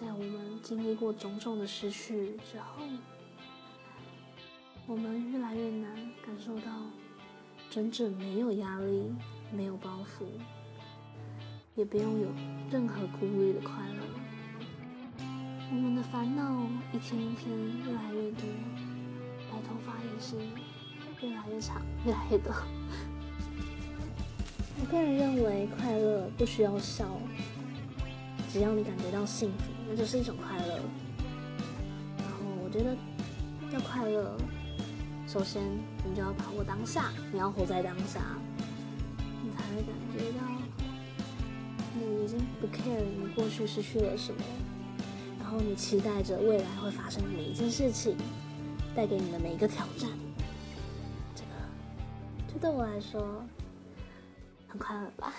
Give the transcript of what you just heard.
在我们经历过种种的失去之后，我们越来越难感受到真正没有压力、没有包袱，也不用有任何顾虑的快乐。我们的烦恼一天一天越来越多，白头发也是越来越长、越来越多。我个人认为，快乐不需要笑，只要你感觉到幸福，那就是一种快乐。然后，我觉得要快乐，首先你就要把握当下，你要活在当下，你才会感觉到你已经不 care 你过去失去了什么，然后你期待着未来会发生的每一件事情，带给你的每一个挑战。这个，这对我来说。很快乐吧。